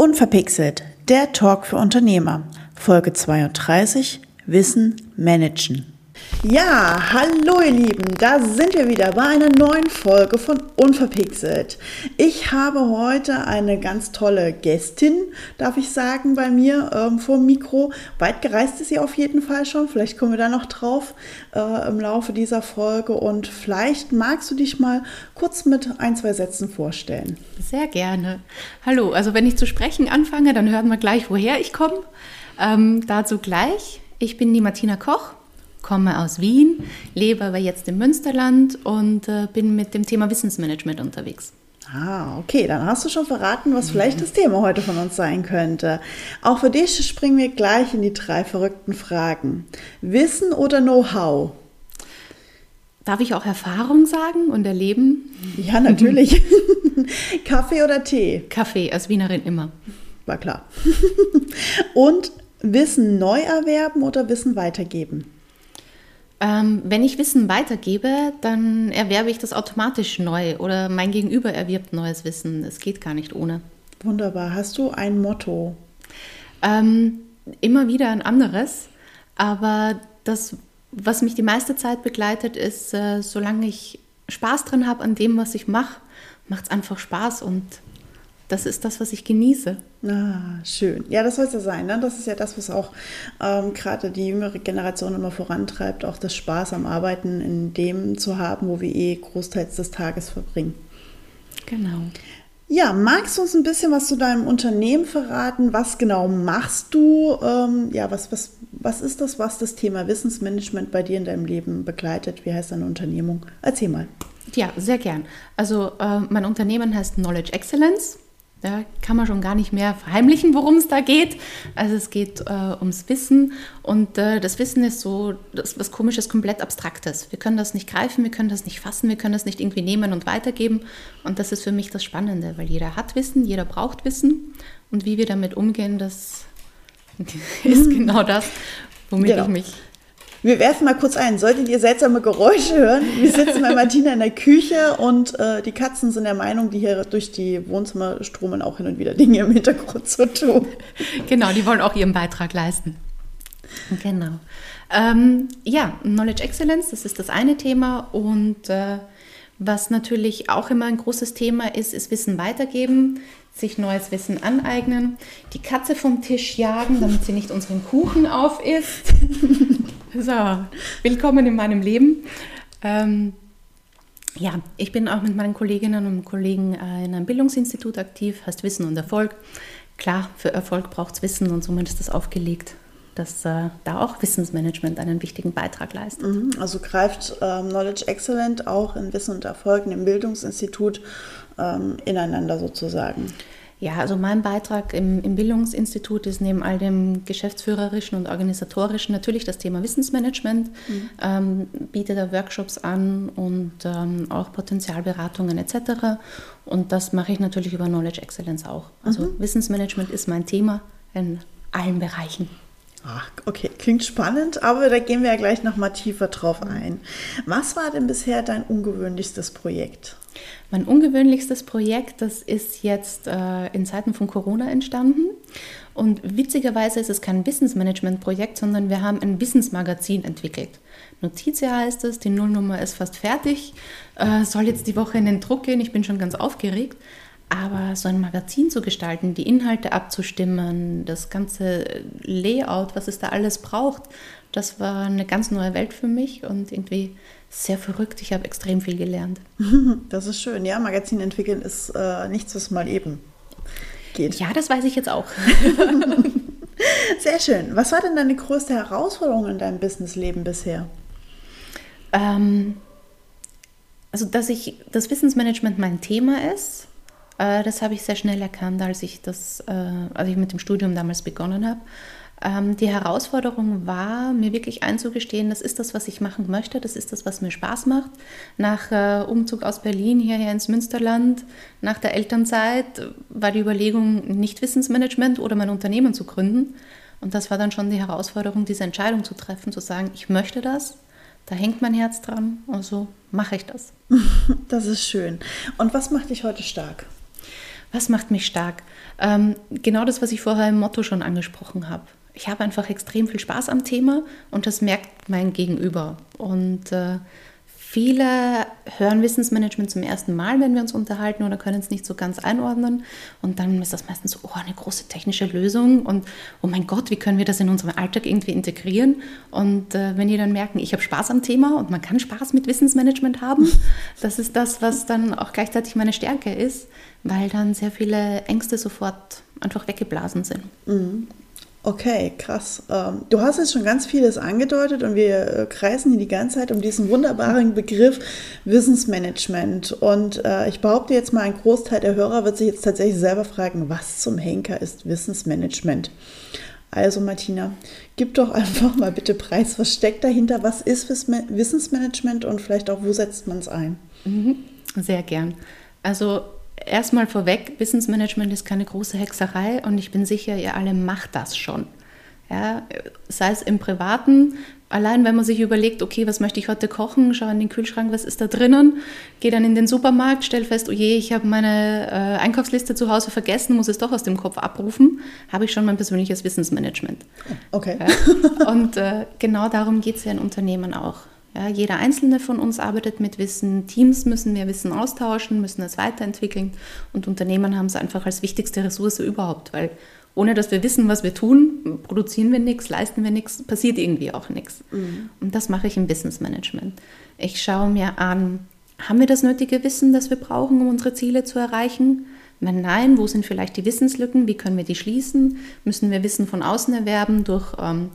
Unverpixelt, der Talk für Unternehmer. Folge 32, Wissen managen. Ja, hallo ihr Lieben, da sind wir wieder bei einer neuen Folge von Unverpixelt. Ich habe heute eine ganz tolle Gästin, darf ich sagen, bei mir ähm, vor dem Mikro. Weit gereist ist sie auf jeden Fall schon, vielleicht kommen wir da noch drauf äh, im Laufe dieser Folge und vielleicht magst du dich mal kurz mit ein, zwei Sätzen vorstellen. Sehr gerne. Hallo, also wenn ich zu sprechen anfange, dann hören wir gleich, woher ich komme. Ähm, dazu gleich. Ich bin die Martina Koch komme aus Wien, lebe aber jetzt im Münsterland und äh, bin mit dem Thema Wissensmanagement unterwegs. Ah, okay, dann hast du schon verraten, was vielleicht das Thema heute von uns sein könnte. Auch für dich springen wir gleich in die drei verrückten Fragen. Wissen oder Know-how? Darf ich auch Erfahrung sagen und erleben? Ja, natürlich. Kaffee oder Tee? Kaffee, als Wienerin immer. War klar. und Wissen neu erwerben oder Wissen weitergeben? Ähm, wenn ich Wissen weitergebe, dann erwerbe ich das automatisch neu oder mein Gegenüber erwirbt neues Wissen. Es geht gar nicht ohne. Wunderbar. Hast du ein Motto? Ähm, immer wieder ein anderes, aber das, was mich die meiste Zeit begleitet, ist, äh, solange ich Spaß dran habe an dem, was ich mache, macht es einfach Spaß und das ist das, was ich genieße. Ah, schön. Ja, das soll es ja sein. Ne? Das ist ja das, was auch ähm, gerade die jüngere Generation immer vorantreibt, auch das Spaß am Arbeiten in dem zu haben, wo wir eh großteils des Tages verbringen. Genau. Ja, magst du uns ein bisschen was zu deinem Unternehmen verraten? Was genau machst du? Ähm, ja, was, was, was ist das, was das Thema Wissensmanagement bei dir in deinem Leben begleitet? Wie heißt deine Unternehmung? Erzähl mal. Ja, sehr gern. Also äh, mein Unternehmen heißt Knowledge Excellence. Da kann man schon gar nicht mehr verheimlichen, worum es da geht. Also es geht äh, ums Wissen und äh, das Wissen ist so das, was komisches, komplett abstraktes. Wir können das nicht greifen, wir können das nicht fassen, wir können das nicht irgendwie nehmen und weitergeben. Und das ist für mich das Spannende, weil jeder hat Wissen, jeder braucht Wissen und wie wir damit umgehen, das ist genau das, womit genau. ich mich wir werfen mal kurz ein. Solltet ihr seltsame Geräusche hören? Wir sitzen bei Martina in der Küche und äh, die Katzen sind der Meinung, die hier durch die Wohnzimmer stromen auch hin und wieder Dinge im Hintergrund zu tun. Genau, die wollen auch ihren Beitrag leisten. Genau. Ähm, ja, Knowledge Excellence, das ist das eine Thema. Und äh, was natürlich auch immer ein großes Thema ist, ist Wissen weitergeben, sich neues Wissen aneignen, die Katze vom Tisch jagen, damit sie nicht unseren Kuchen aufisst. So, willkommen in meinem Leben. Ähm, ja, ich bin auch mit meinen Kolleginnen und Kollegen äh, in einem Bildungsinstitut aktiv, heißt Wissen und Erfolg. Klar, für Erfolg braucht es Wissen und somit ist das aufgelegt, dass äh, da auch Wissensmanagement einen wichtigen Beitrag leistet. Mhm, also greift ähm, Knowledge Excellent auch in Wissen und Erfolg in dem Bildungsinstitut ähm, ineinander sozusagen. Ja, also mein Beitrag im, im, Bildungsinstitut ist neben all dem geschäftsführerischen und organisatorischen natürlich das Thema Wissensmanagement, mhm. ähm, bietet da Workshops an und ähm, auch Potenzialberatungen etc. Und das mache ich natürlich über Knowledge Excellence auch. Also mhm. Wissensmanagement ist mein Thema in allen Bereichen. Ach, okay, klingt spannend, aber da gehen wir ja gleich noch mal tiefer drauf ein. Was war denn bisher dein ungewöhnlichstes Projekt? Mein ungewöhnlichstes Projekt, das ist jetzt äh, in Zeiten von Corona entstanden. Und witzigerweise ist es kein Wissensmanagement-Projekt, sondern wir haben ein Wissensmagazin entwickelt. Notizia heißt es, die Nullnummer ist fast fertig, äh, soll jetzt die Woche in den Druck gehen, ich bin schon ganz aufgeregt. Aber so ein Magazin zu gestalten, die Inhalte abzustimmen, das ganze Layout, was es da alles braucht, das war eine ganz neue Welt für mich und irgendwie sehr verrückt. Ich habe extrem viel gelernt. Das ist schön. Ja, Magazin entwickeln ist äh, nichts, was mal eben geht. Ja, das weiß ich jetzt auch. sehr schön. Was war denn deine größte Herausforderung in deinem Businessleben bisher? Ähm, also, dass ich das Wissensmanagement mein Thema ist, äh, das habe ich sehr schnell erkannt, als ich das, äh, als ich mit dem Studium damals begonnen habe. Ähm, die Herausforderung war, mir wirklich einzugestehen, das ist das, was ich machen möchte, das ist das, was mir Spaß macht. Nach äh, Umzug aus Berlin hierher ins Münsterland, nach der Elternzeit, war die Überlegung, nicht Wissensmanagement oder mein Unternehmen zu gründen. Und das war dann schon die Herausforderung, diese Entscheidung zu treffen, zu sagen, ich möchte das, da hängt mein Herz dran, also mache ich das. Das ist schön. Und was macht dich heute stark? Was macht mich stark? Ähm, genau das, was ich vorher im Motto schon angesprochen habe. Ich habe einfach extrem viel Spaß am Thema und das merkt mein Gegenüber. Und äh, Viele hören Wissensmanagement zum ersten Mal, wenn wir uns unterhalten oder können es nicht so ganz einordnen. Und dann ist das meistens so, oh, eine große technische Lösung und oh mein Gott, wie können wir das in unserem Alltag irgendwie integrieren? Und äh, wenn die dann merken, ich habe Spaß am Thema und man kann Spaß mit Wissensmanagement haben, das ist das, was dann auch gleichzeitig meine Stärke ist, weil dann sehr viele Ängste sofort einfach weggeblasen sind. Mhm. Okay, krass. Ähm, du hast jetzt schon ganz vieles angedeutet und wir äh, kreisen hier die ganze Zeit um diesen wunderbaren Begriff Wissensmanagement. Und äh, ich behaupte jetzt mal, ein Großteil der Hörer wird sich jetzt tatsächlich selber fragen, was zum Henker ist Wissensmanagement? Also Martina, gib doch einfach mal bitte preis, was steckt dahinter, was ist Wissensmanagement und vielleicht auch, wo setzt man es ein? Mhm. Sehr gern. Also erstmal vorweg, Wissensmanagement ist keine große Hexerei und ich bin sicher, ihr alle macht das schon. Ja, sei es im Privaten, allein wenn man sich überlegt, okay, was möchte ich heute kochen, schau in den Kühlschrank, was ist da drinnen, gehe dann in den Supermarkt, stell fest, oh je, ich habe meine äh, Einkaufsliste zu Hause vergessen, muss es doch aus dem Kopf abrufen, habe ich schon mein persönliches Wissensmanagement. Okay. Ja, und äh, genau darum geht es ja in Unternehmen auch. Ja, jeder einzelne von uns arbeitet mit Wissen. Teams müssen mehr Wissen austauschen, müssen es weiterentwickeln. Und Unternehmen haben es einfach als wichtigste Ressource überhaupt, weil ohne dass wir wissen, was wir tun, produzieren wir nichts, leisten wir nichts, passiert irgendwie auch nichts. Mhm. Und das mache ich im Wissensmanagement. Ich schaue mir an, haben wir das nötige Wissen, das wir brauchen, um unsere Ziele zu erreichen? Wenn nein, wo sind vielleicht die Wissenslücken? Wie können wir die schließen? Müssen wir Wissen von außen erwerben durch ähm,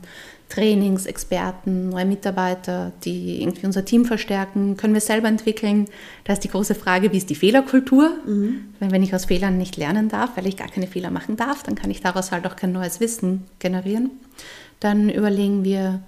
Trainings, Experten, neue Mitarbeiter, die irgendwie unser Team verstärken, können wir selber entwickeln. Da ist die große Frage, wie ist die Fehlerkultur? Mhm. Weil wenn ich aus Fehlern nicht lernen darf, weil ich gar keine Fehler machen darf, dann kann ich daraus halt auch kein neues Wissen generieren. Dann überlegen wir,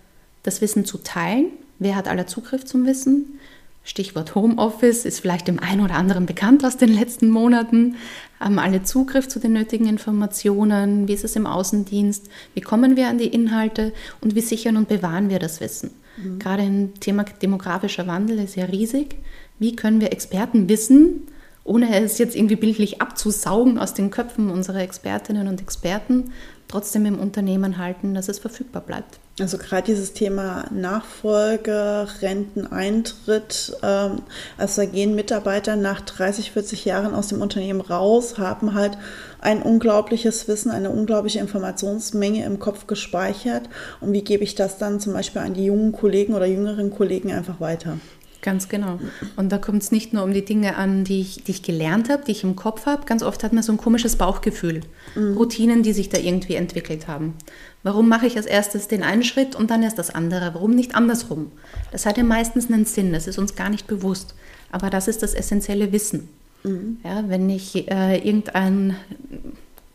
das Wissen zu teilen. Wer hat aller Zugriff zum Wissen? Stichwort Homeoffice ist vielleicht dem einen oder anderen bekannt aus den letzten Monaten. Haben alle Zugriff zu den nötigen Informationen? Wie ist es im Außendienst? Wie kommen wir an die Inhalte? Und wie sichern und bewahren wir das Wissen? Mhm. Gerade im Thema demografischer Wandel ist ja riesig. Wie können wir Experten wissen, ohne es jetzt irgendwie bildlich abzusaugen aus den Köpfen unserer Expertinnen und Experten, trotzdem im Unternehmen halten, dass es verfügbar bleibt? Also gerade dieses Thema Nachfolge, Renteneintritt, ähm, also da gehen Mitarbeiter nach 30, 40 Jahren aus dem Unternehmen raus, haben halt ein unglaubliches Wissen, eine unglaubliche Informationsmenge im Kopf gespeichert. Und wie gebe ich das dann zum Beispiel an die jungen Kollegen oder jüngeren Kollegen einfach weiter? Ganz genau. Und da kommt es nicht nur um die Dinge an, die ich, die ich gelernt habe, die ich im Kopf habe. Ganz oft hat man so ein komisches Bauchgefühl. Mhm. Routinen, die sich da irgendwie entwickelt haben. Warum mache ich als erstes den einen Schritt und dann erst das andere? Warum nicht andersrum? Das hat ja meistens einen Sinn, das ist uns gar nicht bewusst. Aber das ist das essentielle Wissen. Mhm. Ja, wenn ich äh, irgendein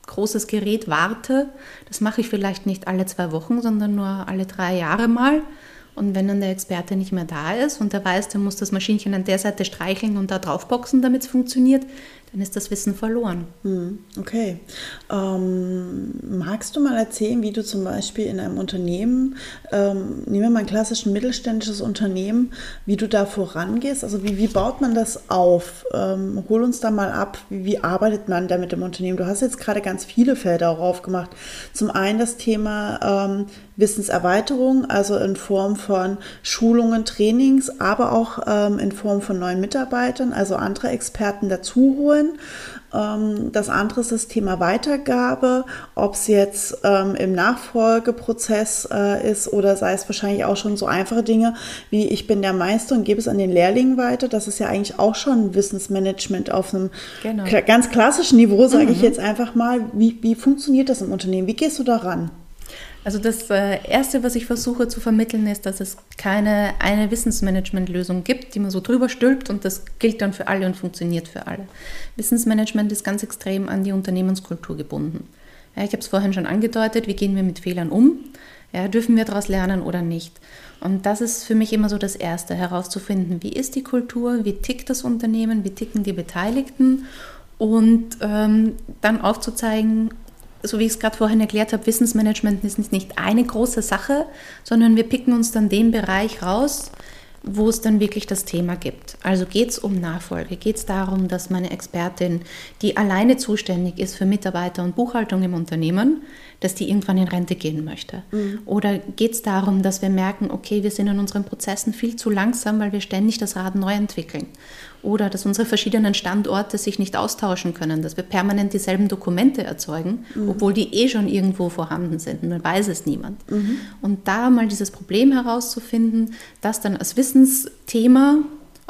großes Gerät warte, das mache ich vielleicht nicht alle zwei Wochen, sondern nur alle drei Jahre mal und wenn dann der Experte nicht mehr da ist und der weiß, der muss das Maschinchen an der Seite streicheln und da draufboxen, damit es funktioniert, dann ist das Wissen verloren. Hm, okay. Ähm, magst du mal erzählen, wie du zum Beispiel in einem Unternehmen, ähm, nehmen wir mal ein klassisches mittelständisches Unternehmen, wie du da vorangehst? Also wie, wie baut man das auf? Ähm, hol uns da mal ab, wie, wie, arbeitet man da mit dem Unternehmen? Du hast jetzt gerade ganz viele Felder auch aufgemacht. Zum einen das Thema ähm, Wissenserweiterung, also in Form von Schulungen, Trainings, aber auch ähm, in Form von neuen Mitarbeitern, also andere Experten dazu holen. Ähm, das andere ist das Thema Weitergabe, ob es jetzt ähm, im Nachfolgeprozess äh, ist oder sei es wahrscheinlich auch schon so einfache Dinge wie ich bin der Meister und gebe es an den Lehrlingen weiter. Das ist ja eigentlich auch schon Wissensmanagement auf einem genau. ganz klassischen Niveau, sage mhm. ich jetzt einfach mal. Wie, wie funktioniert das im Unternehmen? Wie gehst du daran? Also das äh, Erste, was ich versuche zu vermitteln, ist, dass es keine eine Wissensmanagement-Lösung gibt, die man so drüber stülpt und das gilt dann für alle und funktioniert für alle. Wissensmanagement ist ganz extrem an die Unternehmenskultur gebunden. Ja, ich habe es vorhin schon angedeutet, wie gehen wir mit Fehlern um? Ja, dürfen wir daraus lernen oder nicht? Und das ist für mich immer so das Erste, herauszufinden, wie ist die Kultur, wie tickt das Unternehmen, wie ticken die Beteiligten und ähm, dann aufzuzeigen, so wie ich es gerade vorhin erklärt habe, Wissensmanagement ist nicht eine große Sache, sondern wir picken uns dann den Bereich raus, wo es dann wirklich das Thema gibt. Also geht es um Nachfolge, geht es darum, dass meine Expertin, die alleine zuständig ist für Mitarbeiter und Buchhaltung im Unternehmen, dass die irgendwann in Rente gehen möchte. Mhm. Oder geht es darum, dass wir merken, okay, wir sind in unseren Prozessen viel zu langsam, weil wir ständig das Rad neu entwickeln. Oder dass unsere verschiedenen Standorte sich nicht austauschen können, dass wir permanent dieselben Dokumente erzeugen, mhm. obwohl die eh schon irgendwo vorhanden sind. Nur weiß es niemand. Mhm. Und da mal dieses Problem herauszufinden, das dann als Wissensthema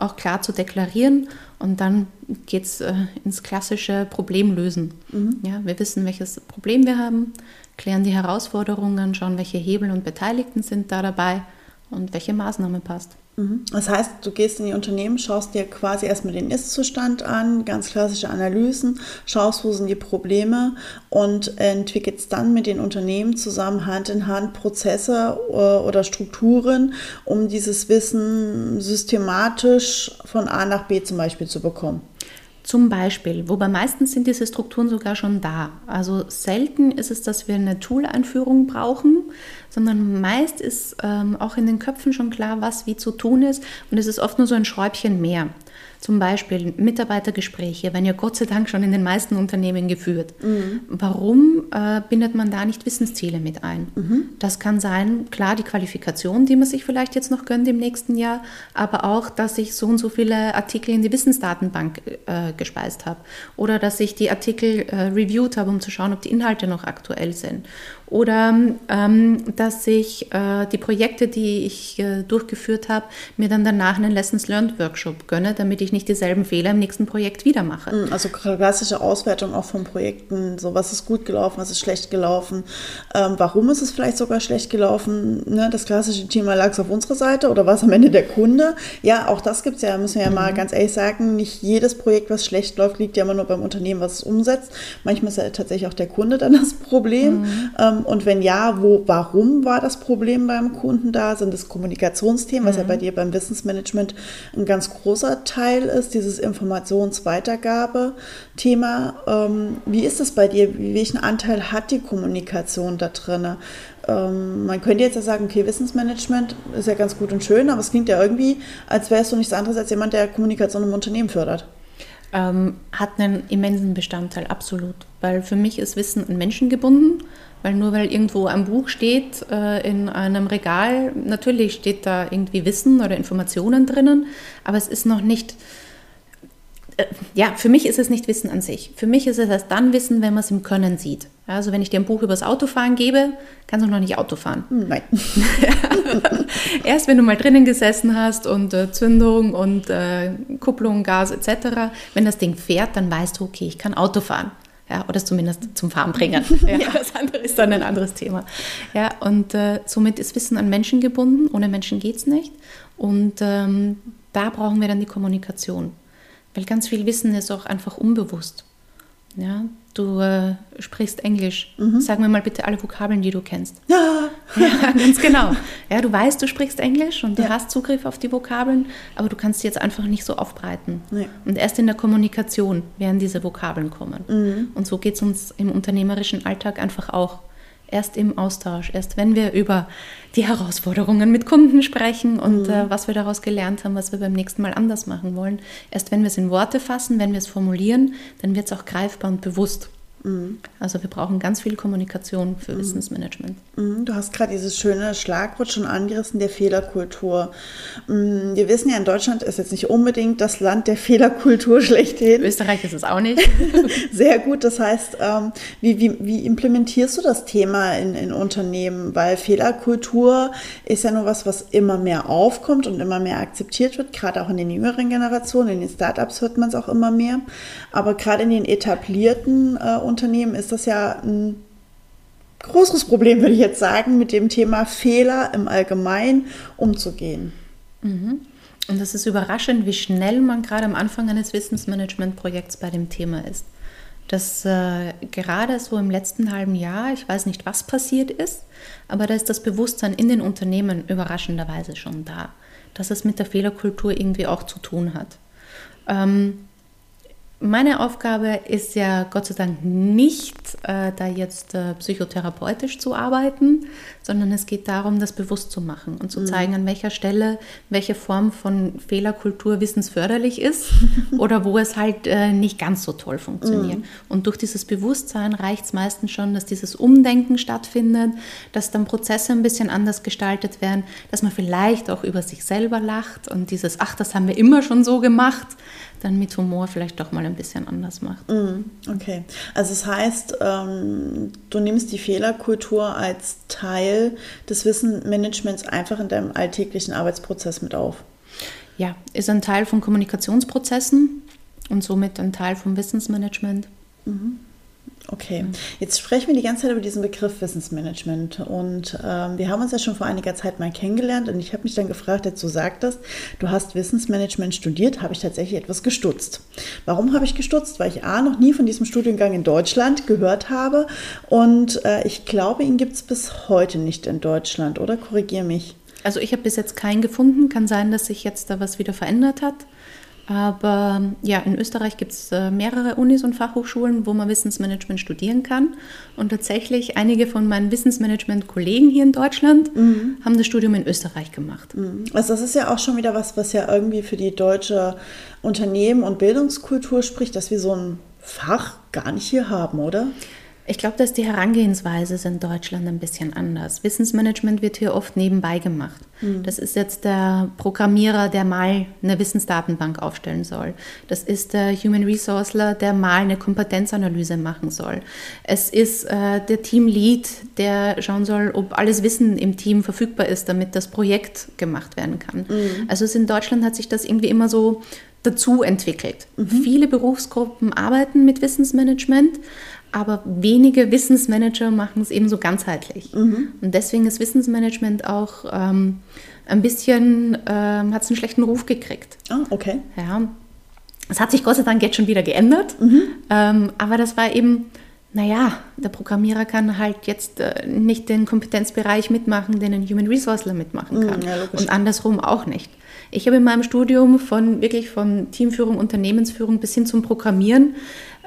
auch klar zu deklarieren und dann geht es äh, ins klassische Problemlösen. Mhm. Ja, wir wissen, welches Problem wir haben, klären die Herausforderungen, schauen, welche Hebel und Beteiligten sind da dabei und welche Maßnahme passt. Mhm. Das heißt, du gehst in die Unternehmen, schaust dir quasi erstmal den Ist-Zustand an, ganz klassische Analysen, schaust, wo sind die Probleme und entwickelst dann mit den Unternehmen zusammen Hand in Hand Prozesse äh, oder Strukturen, um dieses Wissen systematisch von A nach B zum Beispiel zu bekommen. Zum Beispiel, wobei meistens sind diese Strukturen sogar schon da. Also selten ist es, dass wir eine Tool-Einführung brauchen, sondern meist ist ähm, auch in den Köpfen schon klar, was wie zu tun ist und es ist oft nur so ein Schräubchen mehr. Zum Beispiel Mitarbeitergespräche werden ja Gott sei Dank schon in den meisten Unternehmen geführt. Mhm. Warum äh, bindet man da nicht Wissensziele mit ein? Mhm. Das kann sein, klar, die Qualifikation, die man sich vielleicht jetzt noch gönnt im nächsten Jahr, aber auch, dass ich so und so viele Artikel in die Wissensdatenbank äh, gespeist habe oder dass ich die Artikel äh, reviewed habe, um zu schauen, ob die Inhalte noch aktuell sind oder ähm, dass ich äh, die Projekte, die ich äh, durchgeführt habe, mir dann danach einen Lessons Learned Workshop gönne, damit ich nicht dieselben Fehler im nächsten Projekt wieder mache. Mm, also klassische Auswertung auch von Projekten, so was ist gut gelaufen, was ist schlecht gelaufen, ähm, warum ist es vielleicht sogar schlecht gelaufen, ne? das klassische Thema lag es auf unserer Seite oder war es am Ende der Kunde? Ja, auch das gibt es ja, müssen wir ja mhm. mal ganz ehrlich sagen, nicht jedes Projekt, was schlecht läuft, liegt ja immer nur beim Unternehmen, was es umsetzt. Manchmal ist ja tatsächlich auch der Kunde dann das Problem. Mhm. Ähm, und wenn ja, wo, warum war das Problem beim Kunden da? Sind es Kommunikationsthemen, was mhm. ja bei dir beim Wissensmanagement ein ganz großer Teil ist, dieses Informationsweitergabe-Thema. Ähm, wie ist es bei dir? Welchen Anteil hat die Kommunikation da drin? Ähm, man könnte jetzt ja sagen, okay, Wissensmanagement ist ja ganz gut und schön, aber es klingt ja irgendwie, als wärst du nichts anderes als jemand, der Kommunikation im Unternehmen fördert. Ähm, hat einen immensen Bestandteil, absolut. Weil für mich ist Wissen an Menschen gebunden. Weil nur weil irgendwo ein Buch steht äh, in einem Regal, natürlich steht da irgendwie Wissen oder Informationen drinnen, aber es ist noch nicht, äh, ja, für mich ist es nicht Wissen an sich. Für mich ist es erst dann Wissen, wenn man es im Können sieht. Also wenn ich dir ein Buch über das Autofahren gebe, kannst du noch nicht Auto fahren. Nein. erst wenn du mal drinnen gesessen hast und äh, Zündung und äh, Kupplung, Gas etc., wenn das Ding fährt, dann weißt du, okay, ich kann Auto fahren ja, oder zumindest zum Fahren bringen. Ja, das andere ist dann ein anderes Thema. Ja, und äh, somit ist Wissen an Menschen gebunden. Ohne Menschen geht es nicht. Und ähm, da brauchen wir dann die Kommunikation. Weil ganz viel Wissen ist auch einfach unbewusst. Ja, du äh, sprichst Englisch. Mhm. Sag mir mal bitte alle Vokabeln, die du kennst. Ja. ja, ganz genau. Ja, du weißt, du sprichst Englisch und du ja. hast Zugriff auf die Vokabeln, aber du kannst sie jetzt einfach nicht so aufbreiten. Nee. Und erst in der Kommunikation werden diese Vokabeln kommen. Mhm. Und so geht es uns im unternehmerischen Alltag einfach auch erst im Austausch, erst wenn wir über die Herausforderungen mit Kunden sprechen und mhm. äh, was wir daraus gelernt haben, was wir beim nächsten Mal anders machen wollen. Erst wenn wir es in Worte fassen, wenn wir es formulieren, dann wird es auch greifbar und bewusst. Mhm. Also wir brauchen ganz viel Kommunikation für mhm. Wissensmanagement. Mhm. Du hast gerade dieses schöne Schlagwort schon angerissen, der Fehlerkultur. Wir wissen ja, in Deutschland ist jetzt nicht unbedingt das Land der Fehlerkultur schlechthin. Österreich ist es auch nicht. Sehr gut, das heißt, ähm, wie, wie, wie implementierst du das Thema in, in Unternehmen? Weil Fehlerkultur ist ja nur was, was immer mehr aufkommt und immer mehr akzeptiert wird, gerade auch in den jüngeren Generationen, in den Startups hört man es auch immer mehr. Aber gerade in den etablierten äh, Unternehmen ist das ja ein größeres Problem, würde ich jetzt sagen, mit dem Thema Fehler im Allgemeinen umzugehen. Mhm. Und das ist überraschend, wie schnell man gerade am Anfang eines Wissensmanagement-Projekts bei dem Thema ist. Dass äh, gerade so im letzten halben Jahr, ich weiß nicht, was passiert ist, aber da ist das Bewusstsein in den Unternehmen überraschenderweise schon da, dass es mit der Fehlerkultur irgendwie auch zu tun hat. Ähm, meine Aufgabe ist ja Gott sei Dank nicht, äh, da jetzt äh, psychotherapeutisch zu arbeiten, sondern es geht darum, das bewusst zu machen und zu mhm. zeigen, an welcher Stelle welche Form von Fehlerkultur wissensförderlich ist oder wo es halt äh, nicht ganz so toll funktioniert. Mhm. Und durch dieses Bewusstsein reicht es meistens schon, dass dieses Umdenken stattfindet, dass dann Prozesse ein bisschen anders gestaltet werden, dass man vielleicht auch über sich selber lacht und dieses, ach, das haben wir immer schon so gemacht, dann mit Humor vielleicht doch mal ein bisschen anders macht. Mm, okay, also das heißt, ähm, du nimmst die Fehlerkultur als Teil des Wissenmanagements einfach in deinem alltäglichen Arbeitsprozess mit auf. Ja, ist ein Teil von Kommunikationsprozessen und somit ein Teil vom Wissensmanagement. Mhm. Okay, jetzt sprechen wir die ganze Zeit über diesen Begriff Wissensmanagement und ähm, wir haben uns ja schon vor einiger Zeit mal kennengelernt und ich habe mich dann gefragt, du sagtest, du hast Wissensmanagement studiert, habe ich tatsächlich etwas gestutzt. Warum habe ich gestutzt? Weil ich A, noch nie von diesem Studiengang in Deutschland gehört habe und äh, ich glaube, ihn gibt es bis heute nicht in Deutschland, oder? Korrigier mich. Also ich habe bis jetzt keinen gefunden, kann sein, dass sich jetzt da was wieder verändert hat. Aber ja, in Österreich gibt es äh, mehrere Unis und Fachhochschulen, wo man Wissensmanagement studieren kann. Und tatsächlich einige von meinen Wissensmanagement-Kollegen hier in Deutschland mhm. haben das Studium in Österreich gemacht. Mhm. Also das ist ja auch schon wieder was, was ja irgendwie für die deutsche Unternehmen und Bildungskultur spricht, dass wir so ein Fach gar nicht hier haben, oder? Ich glaube, dass die Herangehensweise in Deutschland ein bisschen anders. Wissensmanagement wird hier oft nebenbei gemacht. Mhm. Das ist jetzt der Programmierer, der mal eine Wissensdatenbank aufstellen soll. Das ist der Human Resourceler, der mal eine Kompetenzanalyse machen soll. Es ist äh, der Teamlead, der schauen soll, ob alles Wissen im Team verfügbar ist, damit das Projekt gemacht werden kann. Mhm. Also in Deutschland hat sich das irgendwie immer so dazu entwickelt. Mhm. Viele Berufsgruppen arbeiten mit Wissensmanagement, aber wenige Wissensmanager machen es eben so ganzheitlich. Mhm. Und deswegen ist Wissensmanagement auch ähm, ein bisschen, ähm, hat es einen schlechten Ruf gekriegt. Ah, okay. Ja. Es hat sich Gott sei Dank jetzt schon wieder geändert, mhm. ähm, aber das war eben, naja, der Programmierer kann halt jetzt äh, nicht den Kompetenzbereich mitmachen, den ein Human Resourceler mitmachen mhm, kann. Ja, und andersrum auch nicht. Ich habe in meinem Studium von wirklich von Teamführung, Unternehmensführung bis hin zum Programmieren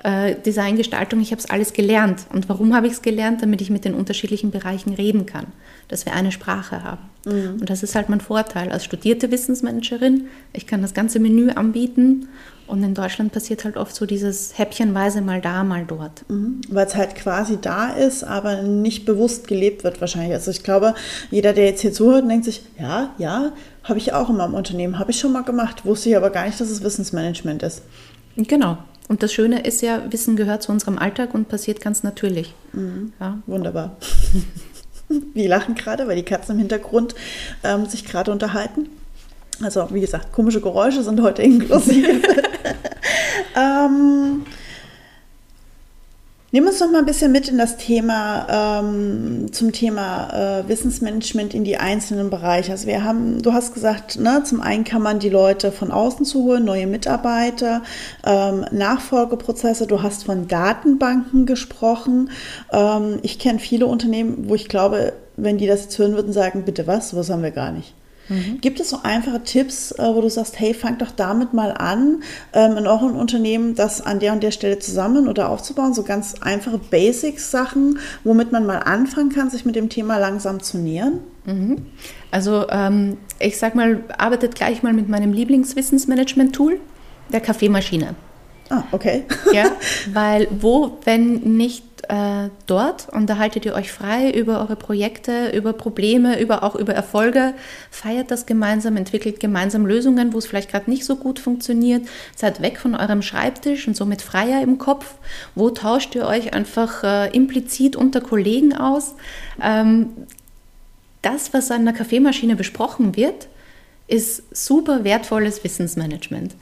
äh, Designgestaltung, ich habe es alles gelernt. Und warum habe ich es gelernt? Damit ich mit den unterschiedlichen Bereichen reden kann, dass wir eine Sprache haben. Mhm. Und das ist halt mein Vorteil als studierte Wissensmanagerin. Ich kann das ganze Menü anbieten und in Deutschland passiert halt oft so dieses häppchenweise mal da, mal dort. Mhm. Weil es halt quasi da ist, aber nicht bewusst gelebt wird wahrscheinlich. Also ich glaube, jeder, der jetzt hier zuhört, denkt sich, ja, ja, habe ich auch in meinem Unternehmen, habe ich schon mal gemacht, wusste ich aber gar nicht, dass es Wissensmanagement ist. Genau, und das Schöne ist ja, Wissen gehört zu unserem Alltag und passiert ganz natürlich. Mhm. Ja. Wunderbar. Wir lachen gerade, weil die Katzen im Hintergrund ähm, sich gerade unterhalten. Also wie gesagt, komische Geräusche sind heute inklusive. ähm, Nimm uns noch mal ein bisschen mit in das Thema, ähm, zum Thema äh, Wissensmanagement in die einzelnen Bereiche. Also wir haben, du hast gesagt, ne, zum einen kann man die Leute von außen zu holen, neue Mitarbeiter, ähm, Nachfolgeprozesse. Du hast von Datenbanken gesprochen. Ähm, ich kenne viele Unternehmen, wo ich glaube, wenn die das jetzt hören würden, sagen, bitte was, was haben wir gar nicht. Mhm. Gibt es so einfache Tipps, äh, wo du sagst, hey, fang doch damit mal an, ähm, in eurem Unternehmen das an der und der Stelle zusammen oder aufzubauen? So ganz einfache Basics-Sachen, womit man mal anfangen kann, sich mit dem Thema langsam zu nähern? Mhm. Also ähm, ich sag mal, arbeitet gleich mal mit meinem Lieblingswissensmanagement-Tool, der Kaffeemaschine. Ah, okay. ja, weil wo, wenn nicht äh, dort, unterhaltet ihr euch frei über eure Projekte, über Probleme, über auch über Erfolge, feiert das gemeinsam, entwickelt gemeinsam Lösungen, wo es vielleicht gerade nicht so gut funktioniert, seid weg von eurem Schreibtisch und somit freier im Kopf. Wo tauscht ihr euch einfach äh, implizit unter Kollegen aus? Ähm, das, was an der Kaffeemaschine besprochen wird, ist super wertvolles Wissensmanagement.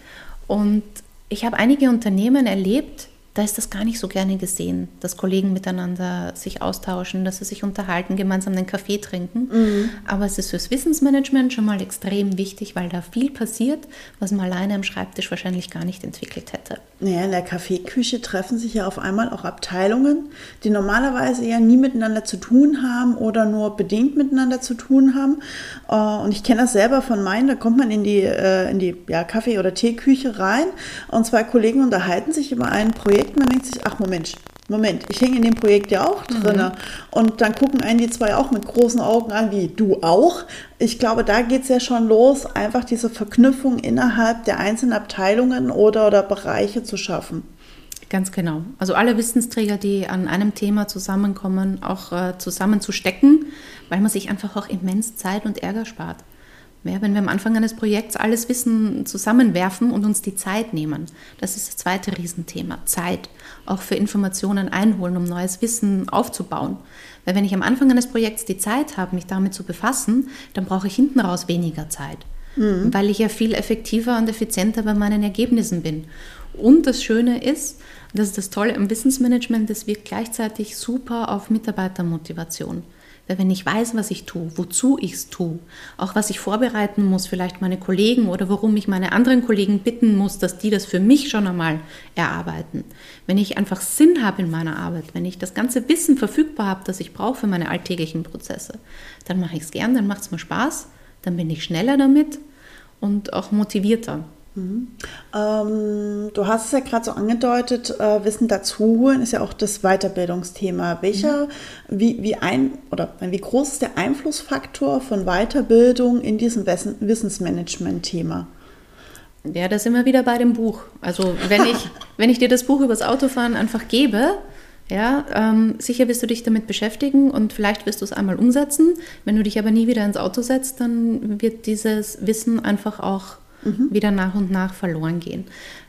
Und ich habe einige Unternehmen erlebt, da ist das gar nicht so gerne gesehen, dass Kollegen miteinander sich austauschen, dass sie sich unterhalten, gemeinsam einen Kaffee trinken. Mhm. Aber es ist fürs Wissensmanagement schon mal extrem wichtig, weil da viel passiert, was man alleine am Schreibtisch wahrscheinlich gar nicht entwickelt hätte. Naja, in der Kaffeeküche treffen sich ja auf einmal auch Abteilungen, die normalerweise ja nie miteinander zu tun haben oder nur bedingt miteinander zu tun haben. Äh, und ich kenne das selber von meinen, da kommt man in die, äh, in die ja, Kaffee- oder Teeküche rein und zwei Kollegen unterhalten sich über ein Projekt Projekt, man denkt sich, ach Moment, Moment, ich hänge in dem Projekt ja auch drin. Mhm. Und dann gucken einen die zwei auch mit großen Augen an, wie du auch. Ich glaube, da geht es ja schon los, einfach diese Verknüpfung innerhalb der einzelnen Abteilungen oder, oder Bereiche zu schaffen. Ganz genau. Also alle Wissensträger, die an einem Thema zusammenkommen, auch äh, zusammenzustecken, weil man sich einfach auch immens Zeit und Ärger spart. Ja, wenn wir am Anfang eines Projekts alles Wissen zusammenwerfen und uns die Zeit nehmen, das ist das zweite Riesenthema, Zeit, auch für Informationen einholen, um neues Wissen aufzubauen. Weil wenn ich am Anfang eines Projekts die Zeit habe, mich damit zu befassen, dann brauche ich hinten raus weniger Zeit, mhm. weil ich ja viel effektiver und effizienter bei meinen Ergebnissen bin. Und das Schöne ist, das ist das Tolle im Wissensmanagement, es wirkt gleichzeitig super auf Mitarbeitermotivation. Weil wenn ich weiß, was ich tue, wozu ich es tue, auch was ich vorbereiten muss, vielleicht meine Kollegen oder warum ich meine anderen Kollegen bitten muss, dass die das für mich schon einmal erarbeiten. Wenn ich einfach Sinn habe in meiner Arbeit, wenn ich das ganze Wissen verfügbar habe, das ich brauche für meine alltäglichen Prozesse, dann mache ich es gern, dann macht es mir Spaß, dann bin ich schneller damit und auch motivierter. Mhm. Ähm, du hast es ja gerade so angedeutet, äh, Wissen dazuholen ist ja auch das Weiterbildungsthema. Welcher, mhm. wie, wie ein oder wie groß ist der Einflussfaktor von Weiterbildung in diesem Wissensmanagement-Thema? Ja, da sind wir wieder bei dem Buch. Also wenn ich, wenn ich dir das Buch übers Autofahren einfach gebe, ja, ähm, sicher wirst du dich damit beschäftigen und vielleicht wirst du es einmal umsetzen. Wenn du dich aber nie wieder ins Auto setzt, dann wird dieses Wissen einfach auch mhm. wieder nach und nach verloren gehen.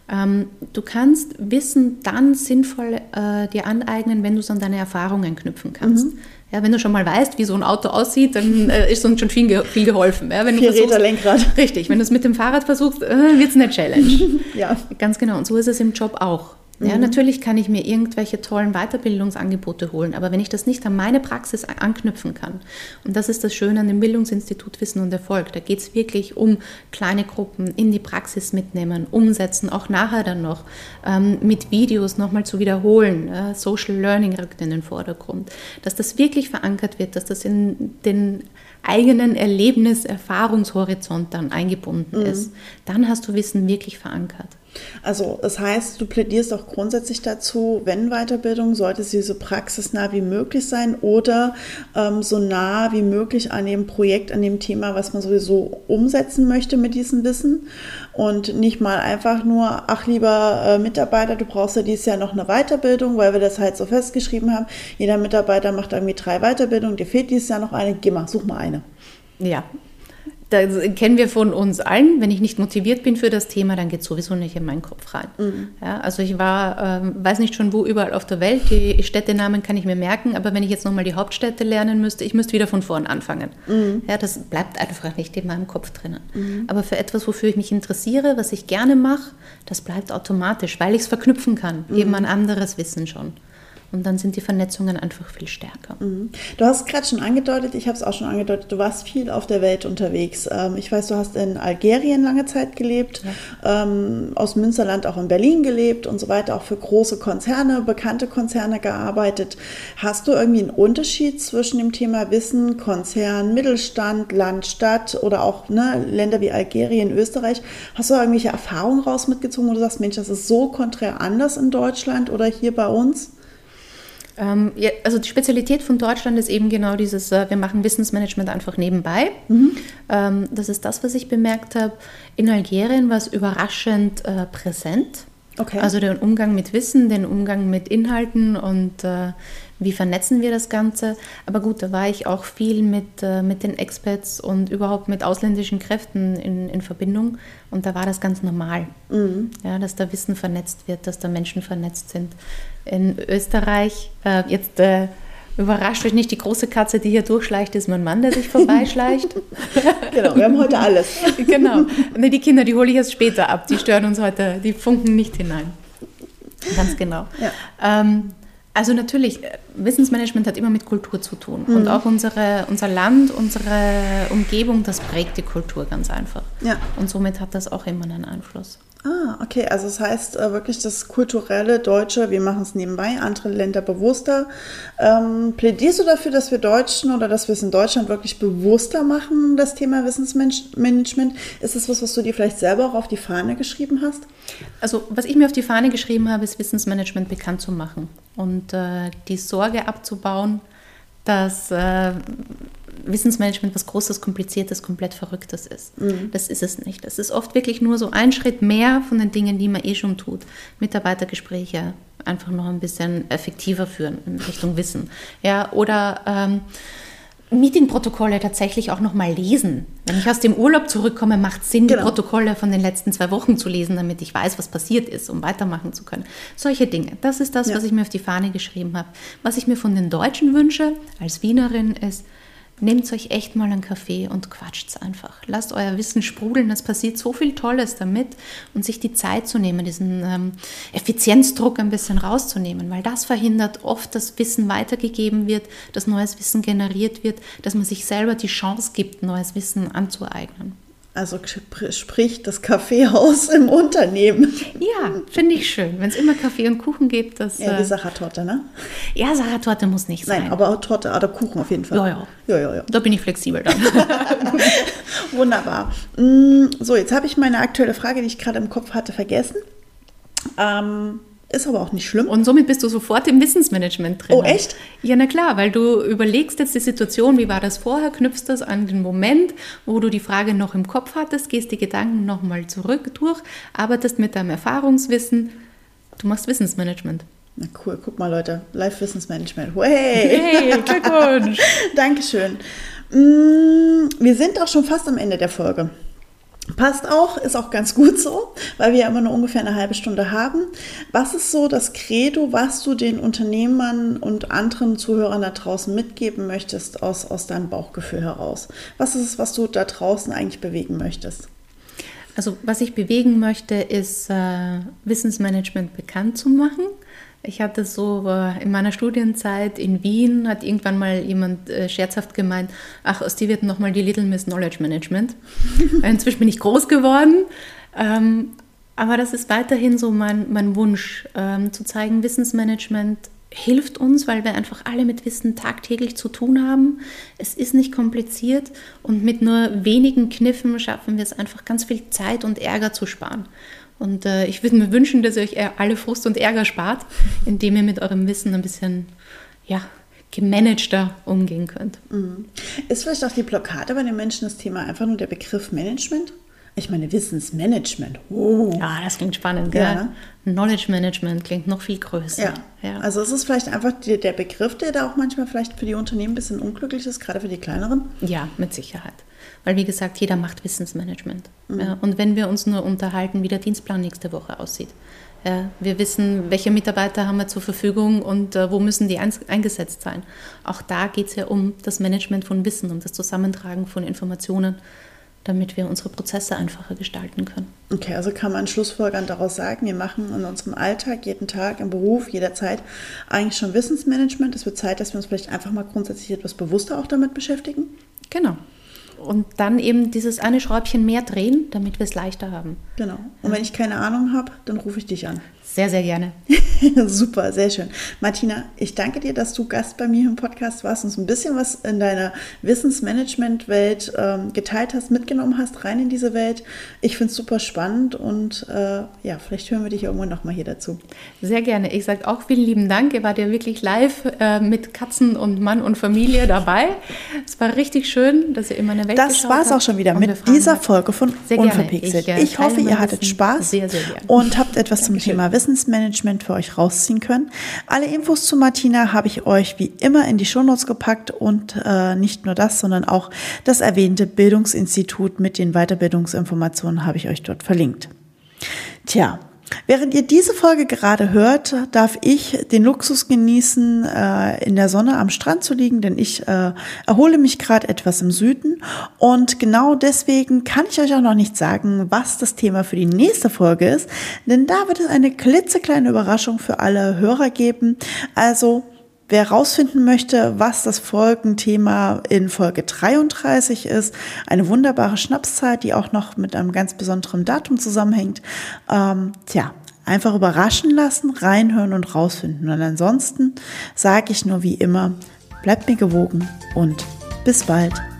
Ähm, du kannst Wissen dann sinnvoll äh, dir aneignen, wenn du es an deine Erfahrungen knüpfen kannst. Mhm. Ja, wenn du schon mal weißt, wie so ein Auto aussieht, dann äh, ist uns schon viel, ge viel geholfen. Ja, wenn Vier Räder Lenkrad. Richtig, wenn du es mit dem Fahrrad versuchst, äh, wird es eine Challenge. ja. Ganz genau. Und so ist es im Job auch. Ja, mhm. natürlich kann ich mir irgendwelche tollen Weiterbildungsangebote holen, aber wenn ich das nicht an meine Praxis anknüpfen kann, und das ist das Schöne an dem Bildungsinstitut Wissen und Erfolg, da geht es wirklich um kleine Gruppen in die Praxis mitnehmen, umsetzen, auch nachher dann noch ähm, mit Videos nochmal zu wiederholen. Äh, Social Learning rückt in den Vordergrund, dass das wirklich verankert wird, dass das in den eigenen Erlebnis, Erfahrungshorizont dann eingebunden mhm. ist. Dann hast du Wissen wirklich verankert. Also das heißt, du plädierst auch grundsätzlich dazu, wenn Weiterbildung, sollte sie so praxisnah wie möglich sein oder ähm, so nah wie möglich an dem Projekt, an dem Thema, was man sowieso umsetzen möchte mit diesem Wissen und nicht mal einfach nur, ach lieber äh, Mitarbeiter, du brauchst ja dieses Jahr noch eine Weiterbildung, weil wir das halt so festgeschrieben haben. Jeder Mitarbeiter macht irgendwie drei Weiterbildungen, dir fehlt dieses Jahr noch eine, geh mal, such mal eine. Ja, das kennen wir von uns allen. Wenn ich nicht motiviert bin für das Thema, dann geht sowieso nicht in meinen Kopf rein. Mhm. Ja, also ich war, ähm, weiß nicht schon wo überall auf der Welt, die Städtenamen kann ich mir merken, aber wenn ich jetzt nochmal die Hauptstädte lernen müsste, ich müsste wieder von vorn anfangen. Mhm. Ja, das bleibt einfach nicht in meinem Kopf drinnen. Mhm. Aber für etwas, wofür ich mich interessiere, was ich gerne mache, das bleibt automatisch, weil ich es verknüpfen kann, eben mhm. an anderes Wissen schon. Und dann sind die Vernetzungen einfach viel stärker. Mhm. Du hast gerade schon angedeutet, ich habe es auch schon angedeutet, du warst viel auf der Welt unterwegs. Ähm, ich weiß, du hast in Algerien lange Zeit gelebt, ja. Ähm, aus Münsterland auch in Berlin gelebt und so weiter, auch für große Konzerne, bekannte Konzerne gearbeitet. Hast du irgendwie einen Unterschied zwischen dem Thema Wissen, Konzern, Mittelstand, Land, Stadt oder auch ne, Länder wie Algerien, Österreich? Hast du irgendwelche Erfahrungen raus mitgezogen, wo du sagst, Mensch, das ist so konträr anders in Deutschland oder hier bei uns? Ähm, also die Spezialität von Deutschland ist eben genau dieses, äh, wir machen Wissensmanagement einfach nebenbei. Mhm. Ähm, das ist das, was ich bemerkt habe. In Algerien war es überraschend äh, präsent. Okay. Also den Umgang mit Wissen, den Umgang mit Inhalten und äh, wie vernetzen wir das Ganze. Aber gut, da war ich auch viel mit, äh, mit den Experts und überhaupt mit ausländischen Kräften in, in Verbindung. Und da war das ganz normal, mhm. ja, dass da Wissen vernetzt wird, dass da Menschen vernetzt sind in Österreich. Äh, jetzt äh, überrascht euch nicht, die große Katze, die hier durchschleicht, ist mein Mann, der sich vorbeischleicht. genau, wir haben heute alles. genau. Nee, die Kinder, die hole ich erst später ab. Die stören uns heute, die funken nicht hinein. Ganz genau. Ja. Ähm, also natürlich, äh, Wissensmanagement hat immer mit Kultur zu tun. Mhm. Und auch unsere, unser Land, unsere Umgebung, das prägt die Kultur ganz einfach. Ja. Und somit hat das auch immer einen Einfluss. Ah, okay. Also das heißt äh, wirklich das kulturelle Deutsche, wir machen es nebenbei, andere Länder bewusster. Ähm, plädierst du dafür, dass wir Deutschen oder dass wir es in Deutschland wirklich bewusster machen, das Thema Wissensmanagement? Ist das was, was du dir vielleicht selber auch auf die Fahne geschrieben hast? Also was ich mir auf die Fahne geschrieben habe, ist Wissensmanagement bekannt zu machen und äh, die Sorge abzubauen, dass äh, Wissensmanagement was Großes, Kompliziertes, komplett Verrücktes ist. Mhm. Das ist es nicht. Es ist oft wirklich nur so ein Schritt mehr von den Dingen, die man eh schon tut. Mitarbeitergespräche einfach noch ein bisschen effektiver führen in Richtung Wissen. Ja, oder ähm, Meetingprotokolle tatsächlich auch noch mal lesen. Wenn ich aus dem Urlaub zurückkomme, macht es Sinn, genau. die Protokolle von den letzten zwei Wochen zu lesen, damit ich weiß, was passiert ist, um weitermachen zu können. Solche Dinge. Das ist das, ja. was ich mir auf die Fahne geschrieben habe. Was ich mir von den Deutschen wünsche, als Wienerin, ist, nehmt euch echt mal einen Kaffee und quatscht's einfach. Lasst euer Wissen sprudeln. Es passiert so viel Tolles damit und sich die Zeit zu nehmen, diesen ähm, Effizienzdruck ein bisschen rauszunehmen, weil das verhindert oft, dass Wissen weitergegeben wird, dass neues Wissen generiert wird, dass man sich selber die Chance gibt, neues Wissen anzueignen. Also sprich das Kaffeehaus im Unternehmen. Ja, finde ich schön. Wenn es immer Kaffee und Kuchen gibt. Das, ja, die äh, Sachertorte, ne? Ja, Sachertorte muss nicht sein. Nein, aber Torte oder Kuchen auf jeden Fall. Ja, ja. ja, ja, ja. Da bin ich flexibel dann. Wunderbar. Mm, so, jetzt habe ich meine aktuelle Frage, die ich gerade im Kopf hatte, vergessen. Ähm, ist aber auch nicht schlimm. Und somit bist du sofort im Wissensmanagement drin. Oh, echt? Ja, na klar, weil du überlegst jetzt die Situation, wie war das vorher, knüpfst das an den Moment, wo du die Frage noch im Kopf hattest, gehst die Gedanken nochmal zurück durch, arbeitest mit deinem Erfahrungswissen. Du machst Wissensmanagement. Na cool, guck mal Leute, Live-Wissensmanagement. Hey, hey Glückwunsch. Dankeschön. Mm, wir sind auch schon fast am Ende der Folge. Passt auch, ist auch ganz gut so, weil wir ja immer nur ungefähr eine halbe Stunde haben. Was ist so das Credo, was du den Unternehmern und anderen Zuhörern da draußen mitgeben möchtest aus, aus deinem Bauchgefühl heraus? Was ist es, was du da draußen eigentlich bewegen möchtest? Also was ich bewegen möchte, ist äh, Wissensmanagement bekannt zu machen, ich hatte so äh, in meiner Studienzeit in Wien, hat irgendwann mal jemand äh, scherzhaft gemeint, ach, aus dir wird nochmal die Little Miss Knowledge Management. Inzwischen bin ich groß geworden. Ähm, aber das ist weiterhin so mein, mein Wunsch, ähm, zu zeigen, Wissensmanagement hilft uns, weil wir einfach alle mit Wissen tagtäglich zu tun haben. Es ist nicht kompliziert und mit nur wenigen Kniffen schaffen wir es einfach ganz viel Zeit und Ärger zu sparen. Und äh, ich würde mir wünschen, dass ihr euch alle Frust und Ärger spart, indem ihr mit eurem Wissen ein bisschen, ja, gemanagter umgehen könnt. Mhm. Ist vielleicht auch die Blockade bei den Menschen das Thema einfach nur der Begriff Management? Ich meine, Wissensmanagement. Oh. Ja, das klingt spannend. Ja, ne? Knowledge Management klingt noch viel größer. Ja. ja. Also es ist vielleicht einfach die, der Begriff, der da auch manchmal vielleicht für die Unternehmen ein bisschen unglücklich ist, gerade für die kleineren. Ja, mit Sicherheit. Weil, wie gesagt, jeder macht Wissensmanagement. Mhm. Ja, und wenn wir uns nur unterhalten, wie der Dienstplan nächste Woche aussieht. Ja, wir wissen, welche Mitarbeiter haben wir zur Verfügung und äh, wo müssen die eingesetzt sein. Auch da geht es ja um das Management von Wissen, um das Zusammentragen von Informationen, damit wir unsere Prozesse einfacher gestalten können. Okay, also kann man schlussfolgernd daraus sagen, wir machen in unserem Alltag, jeden Tag, im Beruf, jederzeit eigentlich schon Wissensmanagement. Es wird Zeit, dass wir uns vielleicht einfach mal grundsätzlich etwas bewusster auch damit beschäftigen. Genau und dann eben dieses eine Schräubchen mehr drehen, damit wir es leichter haben. Genau. Und wenn ich keine Ahnung habe, dann rufe ich dich an. Sehr, sehr gerne. Super, sehr schön. Martina, ich danke dir, dass du Gast bei mir im Podcast warst und so ein bisschen was in deiner Wissensmanagement-Welt ähm, geteilt hast, mitgenommen hast, rein in diese Welt. Ich finde es super spannend und äh, ja, vielleicht hören wir dich irgendwann nochmal hier dazu. Sehr gerne. Ich sage auch vielen lieben Dank. Ihr wart ja wirklich live äh, mit Katzen und Mann und Familie dabei. Es war richtig schön, dass ihr immer eine Welt Das war es auch schon wieder mit dieser Folge von Unverpixelt. Ich, äh, ich hoffe, ihr hattet Spaß sehr, sehr und habt etwas Dankeschön. zum Thema Wissensmanagement für euch rausziehen können. Alle Infos zu Martina habe ich euch wie immer in die Shownotes gepackt und äh, nicht nur das, sondern auch das erwähnte Bildungsinstitut mit den Weiterbildungsinformationen habe ich euch dort verlinkt. Tja, Während ihr diese Folge gerade hört, darf ich den Luxus genießen, äh, in der Sonne am Strand zu liegen, denn ich äh, erhole mich gerade etwas im Süden. Und genau deswegen kann ich euch auch noch nicht sagen, was das Thema für die nächste Folge ist, denn da wird es eine klitzekleine Überraschung für alle Hörer geben. Also Wer herausfinden möchte, was das Folgenthema in Folge 33 ist, eine wunderbare Schnapszeit, die auch noch mit einem ganz besonderen Datum zusammenhängt, ähm, tja, einfach überraschen lassen, reinhören und rausfinden. Und ansonsten sage ich nur wie immer, bleibt mir gewogen und bis bald.